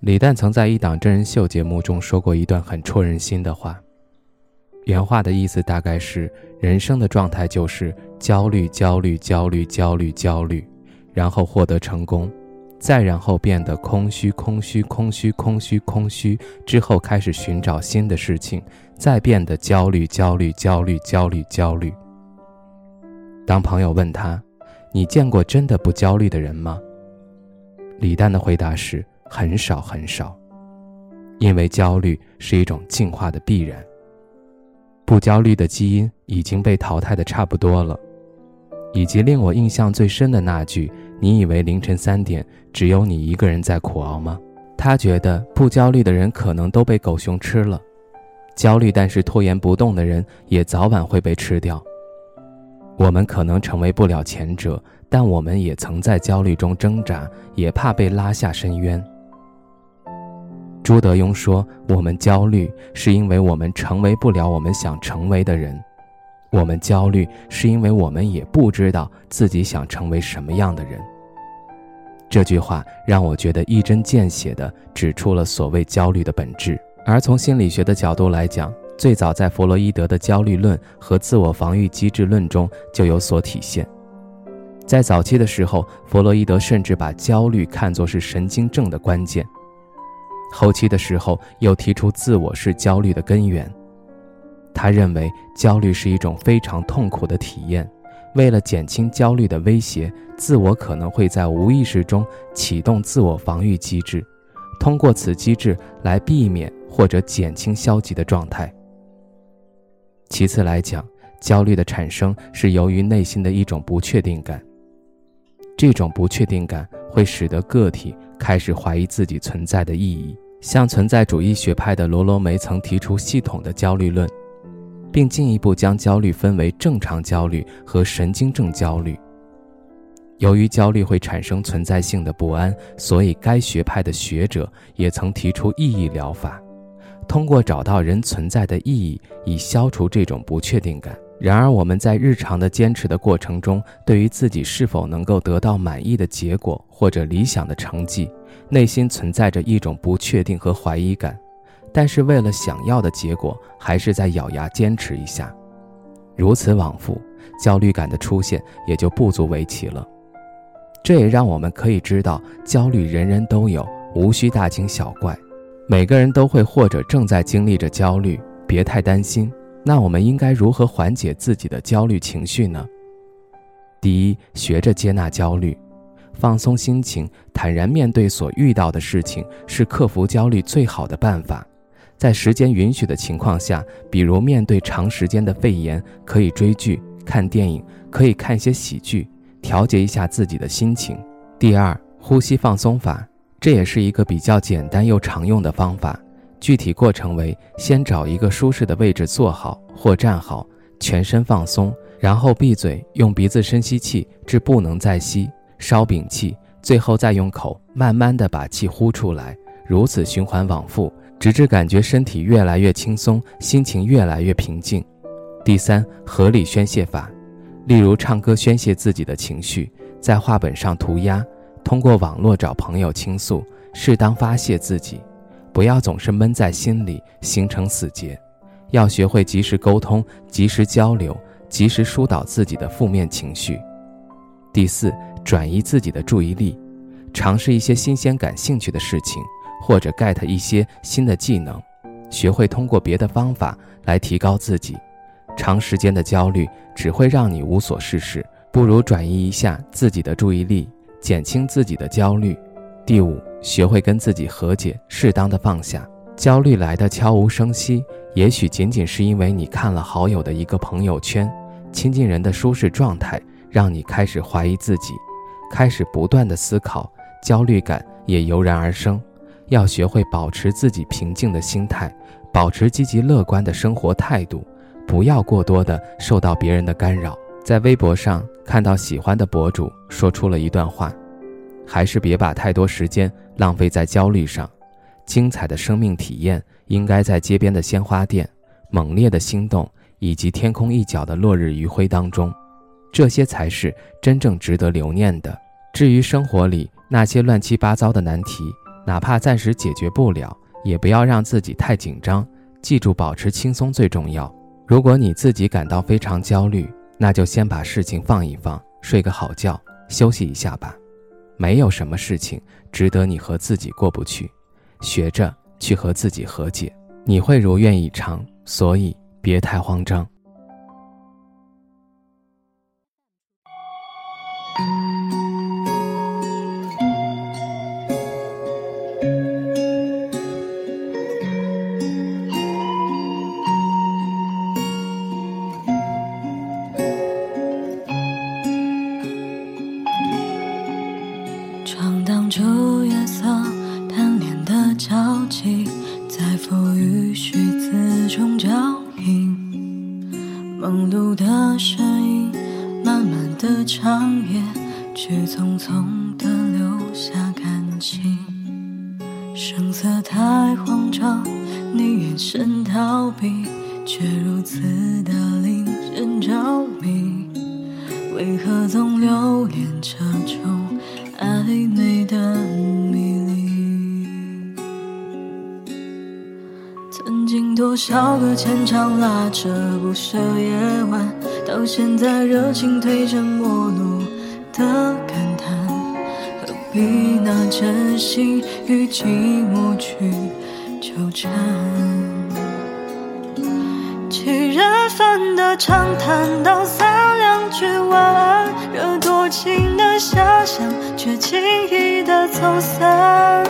李诞曾在一档真人秀节目中说过一段很戳人心的话。原话的意思大概是：人生的状态就是焦虑、焦虑、焦虑、焦虑、焦虑，然后获得成功，再然后变得空虚、空虚、空虚、空虚、空虚，之后开始寻找新的事情，再变得焦虑、焦虑、焦虑、焦虑、焦虑。当朋友问他：“你见过真的不焦虑的人吗？”李诞的回答是。很少很少，因为焦虑是一种进化的必然。不焦虑的基因已经被淘汰的差不多了。以及令我印象最深的那句：“你以为凌晨三点只有你一个人在苦熬吗？”他觉得不焦虑的人可能都被狗熊吃了，焦虑但是拖延不动的人也早晚会被吃掉。我们可能成为不了前者，但我们也曾在焦虑中挣扎，也怕被拉下深渊。朱德庸说：“我们焦虑，是因为我们成为不了我们想成为的人；我们焦虑，是因为我们也不知道自己想成为什么样的人。”这句话让我觉得一针见血地指出了所谓焦虑的本质。而从心理学的角度来讲，最早在弗洛伊德的焦虑论和自我防御机制论中就有所体现。在早期的时候，弗洛伊德甚至把焦虑看作是神经症的关键。后期的时候，又提出自我是焦虑的根源。他认为焦虑是一种非常痛苦的体验，为了减轻焦虑的威胁，自我可能会在无意识中启动自我防御机制，通过此机制来避免或者减轻消极的状态。其次来讲，焦虑的产生是由于内心的一种不确定感，这种不确定感会使得个体。开始怀疑自己存在的意义，像存在主义学派的罗罗梅曾提出系统的焦虑论，并进一步将焦虑分为正常焦虑和神经症焦虑。由于焦虑会产生存在性的不安，所以该学派的学者也曾提出意义疗法，通过找到人存在的意义，以消除这种不确定感。然而，我们在日常的坚持的过程中，对于自己是否能够得到满意的结果或者理想的成绩，内心存在着一种不确定和怀疑感。但是，为了想要的结果，还是在咬牙坚持一下。如此往复，焦虑感的出现也就不足为奇了。这也让我们可以知道，焦虑人人都有，无需大惊小怪。每个人都会或者正在经历着焦虑，别太担心。那我们应该如何缓解自己的焦虑情绪呢？第一，学着接纳焦虑，放松心情，坦然面对所遇到的事情，是克服焦虑最好的办法。在时间允许的情况下，比如面对长时间的肺炎，可以追剧、看电影，可以看些喜剧，调节一下自己的心情。第二，呼吸放松法，这也是一个比较简单又常用的方法。具体过程为：先找一个舒适的位置坐好或站好，全身放松，然后闭嘴，用鼻子深吸气至不能再吸，稍屏气，最后再用口慢慢的把气呼出来，如此循环往复，直至感觉身体越来越轻松，心情越来越平静。第三，合理宣泄法，例如唱歌宣泄自己的情绪，在画本上涂鸦，通过网络找朋友倾诉，适当发泄自己。不要总是闷在心里，形成死结，要学会及时沟通、及时交流、及时疏导自己的负面情绪。第四，转移自己的注意力，尝试一些新鲜、感兴趣的事情，或者 get 一些新的技能，学会通过别的方法来提高自己。长时间的焦虑只会让你无所事事，不如转移一下自己的注意力，减轻自己的焦虑。第五。学会跟自己和解，适当的放下焦虑来的悄无声息，也许仅仅是因为你看了好友的一个朋友圈，亲近人的舒适状态，让你开始怀疑自己，开始不断的思考，焦虑感也油然而生。要学会保持自己平静的心态，保持积极乐观的生活态度，不要过多的受到别人的干扰。在微博上看到喜欢的博主说出了一段话，还是别把太多时间浪费在焦虑上。精彩的生命体验应该在街边的鲜花店、猛烈的心动以及天空一角的落日余晖当中，这些才是真正值得留念的。至于生活里那些乱七八糟的难题，哪怕暂时解决不了，也不要让自己太紧张。记住，保持轻松最重要。如果你自己感到非常焦虑，那就先把事情放一放，睡个好觉，休息一下吧。没有什么事情值得你和自己过不去。学着去和自己和解，你会如愿以偿。所以别太慌张。的身影，漫漫的长夜，却匆匆的留下感情。声色太慌张，你眼神逃避，却如此的令人着迷。为何总留恋这种暧昧少个牵肠拉扯不舍夜晚，到现在热情褪成陌路的感叹，何必拿真心与寂寞去纠缠？几人份的长谈，道三两句晚安，惹多情的遐想，却轻易的走散。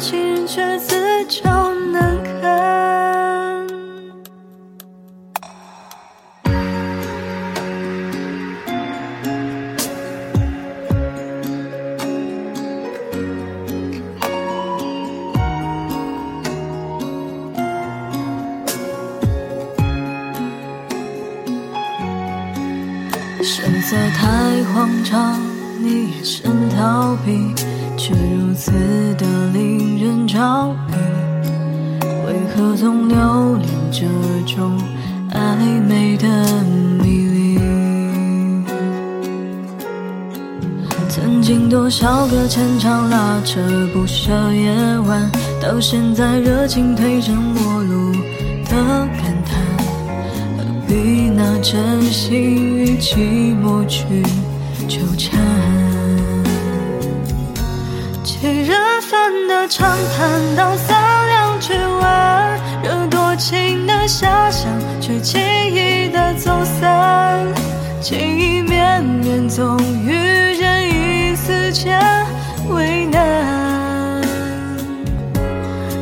情人却自找难堪。神色太慌张，你眼神逃避，却如此的令人着迷。为何总留恋这种暧昧的迷离？曾经多少个牵肠拉扯不舍夜晚，到现在热情褪成陌路的感叹。何必拿真心与寂寞去纠缠，七人份的长谈，道三两句晚，惹多情的遐想，却轻易的走散。情意绵绵，总遇见一丝牵为难，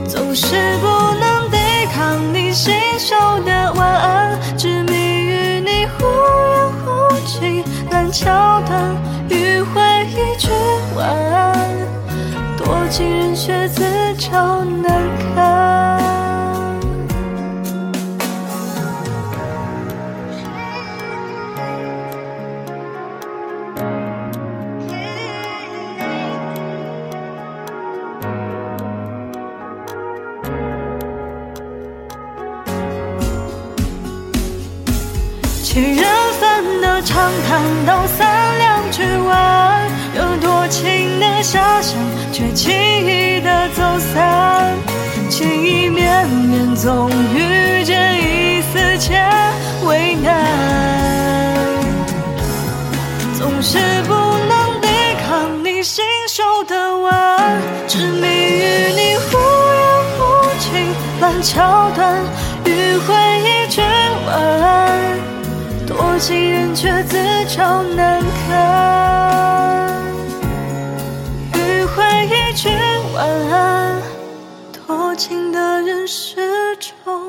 总是不能抵抗你信手的晚安。执迷与你忽远忽近，难桥段迂回一句晚安安，多情人却自找难堪。情人。长谈到三两句晚，有多情的遐想，却轻易的走散。情意绵绵，总遇见一丝牵为难，总是不能抵抗你信手的吻，执迷于你忽远忽近烂桥段，迂回一句晚安。多。情人却自找难堪。句晚安，多情的人始终。